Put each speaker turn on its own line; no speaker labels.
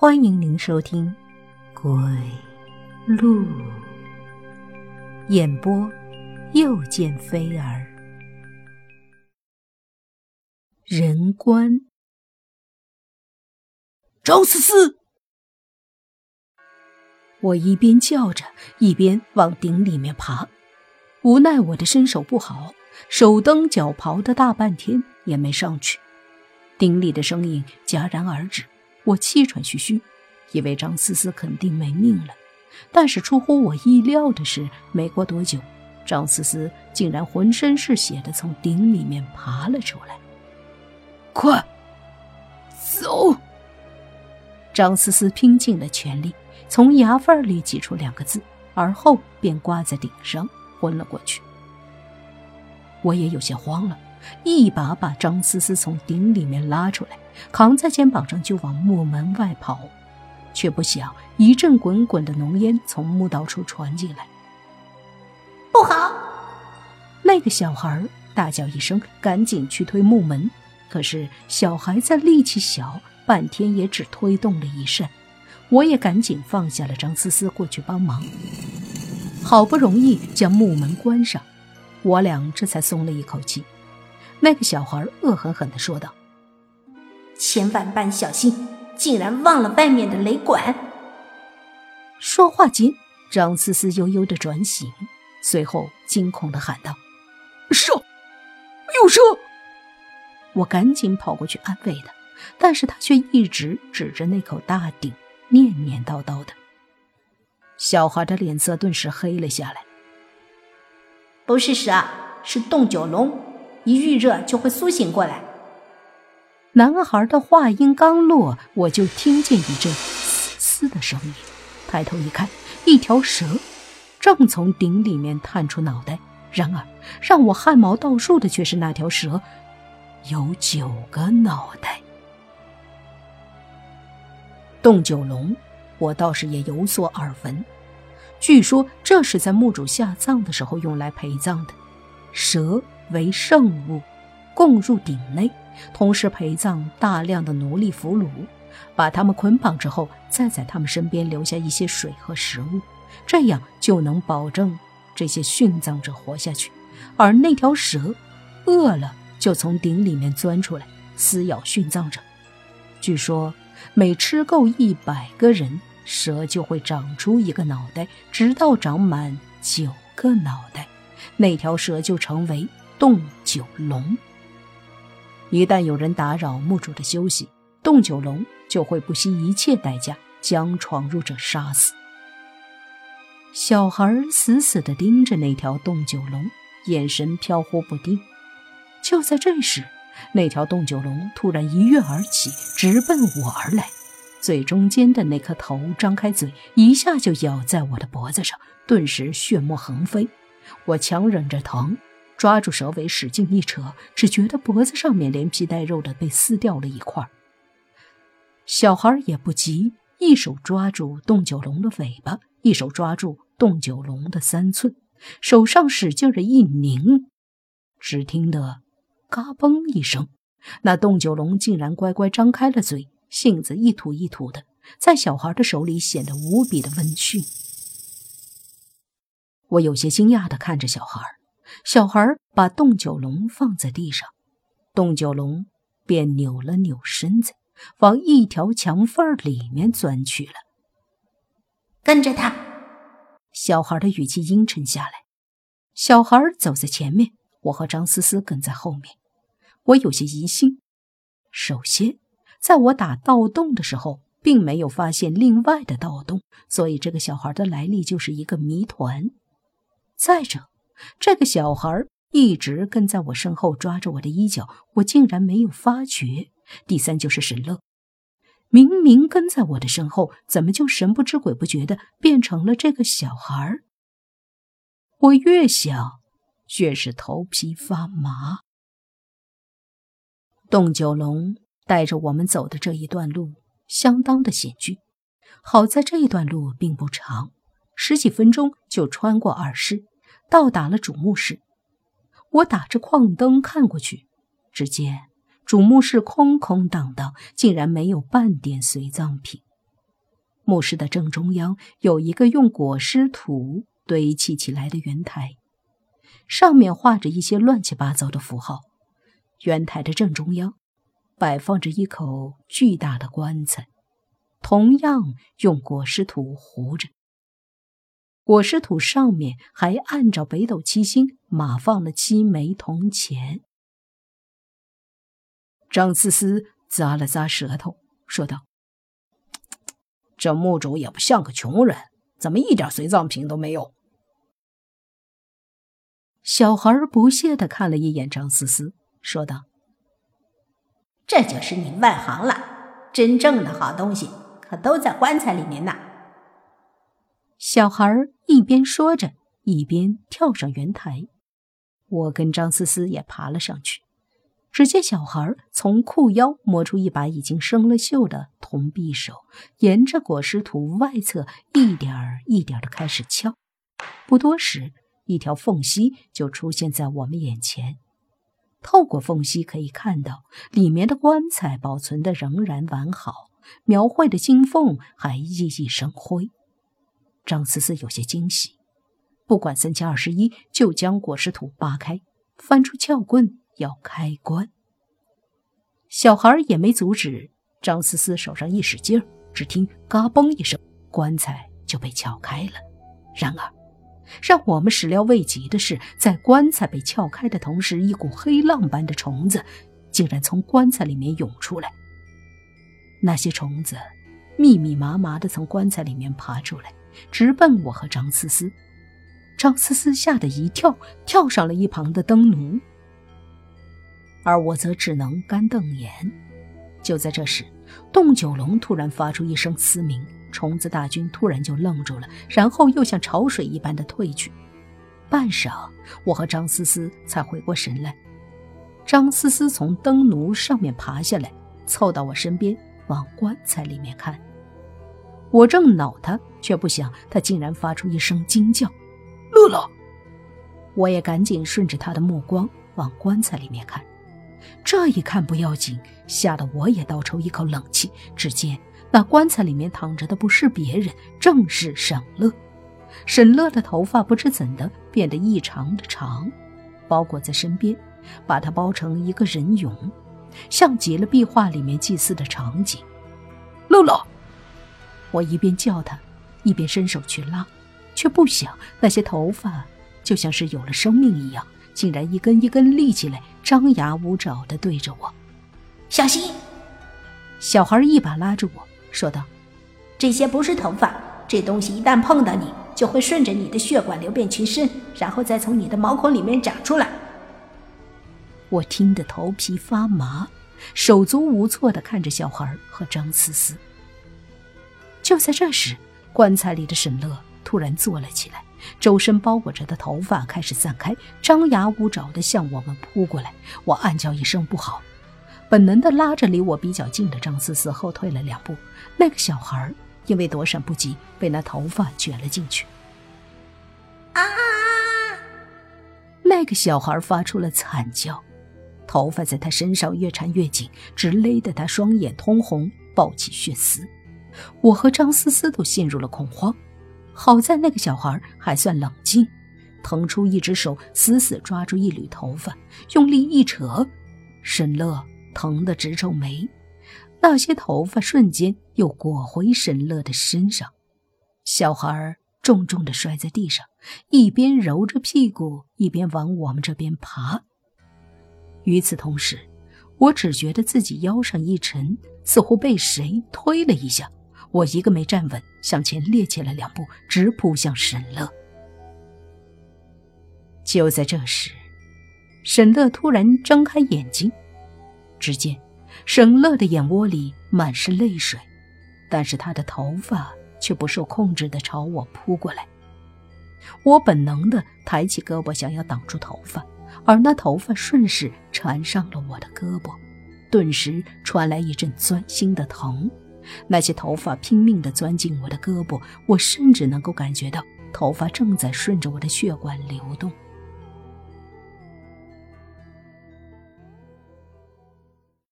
欢迎您收听《鬼路》演播，又见飞儿。人关，
张思思，
我一边叫着，一边往顶里面爬。无奈我的身手不好，手蹬脚刨的大半天也没上去。顶里的声音戛然而止。我气喘吁吁，以为张思思肯定没命了。但是出乎我意料的是，没过多久，张思思竟然浑身是血的从鼎里面爬了出来。
快走！
张思思拼尽了全力，从牙缝里挤出两个字，而后便挂在顶上昏了过去。我也有些慌了。一把把张思思从鼎里面拉出来，扛在肩膀上就往木门外跑，却不想一阵滚滚的浓烟从墓道处传进来。
不好！
那个小孩大叫一声，赶紧去推木门，可是小孩子力气小，半天也只推动了一扇。我也赶紧放下了张思思，过去帮忙。好不容易将木门关上，我俩这才松了一口气。那个小孩恶狠狠地说道：“
千万般小心，竟然忘了外面的雷管。”
说话间，张思思悠悠的转醒，随后惊恐的喊道：“
蛇，有蛇！”
我赶紧跑过去安慰他，但是他却一直指着那口大鼎，念念叨叨的。小孩的脸色顿时黑了下来：“
不是蛇，是洞九龙。”一遇热就会苏醒过来。
男孩的话音刚落，我就听见一阵嘶嘶的声音。抬头一看，一条蛇正从鼎里面探出脑袋。然而，让我汗毛倒竖的却是那条蛇有九个脑袋。洞九龙，我倒是也有所耳闻。据说这是在墓主下葬的时候用来陪葬的蛇。为圣物，供入鼎内，同时陪葬大量的奴隶俘虏，把他们捆绑之后，再在他们身边留下一些水和食物，这样就能保证这些殉葬者活下去。而那条蛇，饿了就从鼎里面钻出来，撕咬殉葬者。据说每吃够一百个人，蛇就会长出一个脑袋，直到长满九个脑袋，那条蛇就成为。洞九龙，一旦有人打扰墓主的休息，洞九龙就会不惜一切代价将闯入者杀死。小孩死死地盯着那条洞九龙，眼神飘忽不定。就在这时，那条洞九龙突然一跃而起，直奔我而来。最中间的那颗头张开嘴，一下就咬在我的脖子上，顿时血沫横飞。我强忍着疼。抓住蛇尾，使劲一扯，只觉得脖子上面连皮带肉的被撕掉了一块。小孩也不急，一手抓住洞九龙的尾巴，一手抓住洞九龙的三寸，手上使劲的一拧，只听得“嘎嘣”一声，那洞九龙竟然乖乖张开了嘴，性子一吐一吐的，在小孩的手里显得无比的温驯。我有些惊讶的看着小孩。小孩把洞九龙放在地上，洞九龙便扭了扭身子，往一条墙缝里面钻去了。
跟着他。
小孩的语气阴沉下来。小孩走在前面，我和张思思跟在后面。我有些疑心。首先，在我打盗洞的时候，并没有发现另外的盗洞，所以这个小孩的来历就是一个谜团。再者，这个小孩一直跟在我身后，抓着我的衣角，我竟然没有发觉。第三就是沈乐，明明跟在我的身后，怎么就神不知鬼不觉的变成了这个小孩？我越想，越是头皮发麻。洞九龙带着我们走的这一段路相当的险峻，好在这一段路并不长，十几分钟就穿过耳室。到达了主墓室，我打着矿灯看过去，只见主墓室空空荡荡，竟然没有半点随葬品。墓室的正中央有一个用裹尸土堆砌起来的圆台，上面画着一些乱七八糟的符号。圆台的正中央摆放着一口巨大的棺材，同样用裹尸土糊着。裹尸土上面还按照北斗七星码放了七枚铜钱。张思思咂了咂舌头，说道。这墓主也不像个穷人，怎么一点随葬品都没有？小孩不屑的看了一眼张思思，说道：“
这就是你外行了，真正的好东西可都在棺材里面呢。”
小孩一边说着，一边跳上圆台，我跟张思思也爬了上去。只见小孩从裤腰摸出一把已经生了锈的铜匕首，沿着裹尸土外侧一点儿一点的开始敲。不多时，一条缝隙就出现在我们眼前。透过缝隙可以看到，里面的棺材保存的仍然完好，描绘的金凤还熠熠生辉。张思思有些惊喜，不管三七二十一，就将裹尸土扒开，翻出撬棍。要开棺，小孩也没阻止。张思思手上一使劲儿，只听“嘎嘣”一声，棺材就被撬开了。然而，让我们始料未及的是，在棺材被撬开的同时，一股黑浪般的虫子竟然从棺材里面涌出来。那些虫子密密麻麻的从棺材里面爬出来，直奔我和张思思。张思思吓得一跳，跳上了一旁的灯奴。而我则只能干瞪眼。就在这时，洞九龙突然发出一声嘶鸣，虫子大军突然就愣住了，然后又像潮水一般的退去。半晌，我和张思思才回过神来。张思思从灯奴上面爬下来，凑到我身边，往棺材里面看。我正恼他，却不想他竟然发出一声惊叫：“
乐乐！”
我也赶紧顺着他的目光往棺材里面看。这一看不要紧，吓得我也倒抽一口冷气。只见那棺材里面躺着的不是别人，正是沈乐。沈乐的头发不知怎的变得异常的长，包裹在身边，把他包成一个人俑，像极了壁画里面祭祀的场景。
乐乐，
我一边叫他，一边伸手去拉，却不想那些头发就像是有了生命一样。竟然一根一根立起来，张牙舞爪地对着我，
小心！
小孩一把拉住我说道：“
这些不是头发，这东西一旦碰到你，就会顺着你的血管流遍全身，然后再从你的毛孔里面长出来。”
我听得头皮发麻，手足无措地看着小孩和张思思。就在这时，棺材里的沈乐突然坐了起来。周身包裹着的头发开始散开，张牙舞爪地向我们扑过来。我暗叫一声不好，本能地拉着离我比较近的张思思后退了两步。那个小孩因为躲闪不及，被那头发卷了进去。
啊！
那个小孩发出了惨叫，头发在他身上越缠越紧，直勒得他双眼通红，爆起血丝。我和张思思都陷入了恐慌。好在那个小孩还算冷静，腾出一只手，死死抓住一缕头发，用力一扯，沈乐疼得直皱眉。那些头发瞬间又裹回沈乐的身上，小孩重重地摔在地上，一边揉着屁股，一边往我们这边爬。与此同时，我只觉得自己腰上一沉，似乎被谁推了一下。我一个没站稳，向前趔趄了两步，直扑向沈乐。就在这时，沈乐突然睁开眼睛，只见沈乐的眼窝里满是泪水，但是他的头发却不受控制地朝我扑过来。我本能地抬起胳膊想要挡住头发，而那头发顺势缠上了我的胳膊，顿时传来一阵钻心的疼。那些头发拼命地钻进我的胳膊，我甚至能够感觉到头发正在顺着我的血管流动。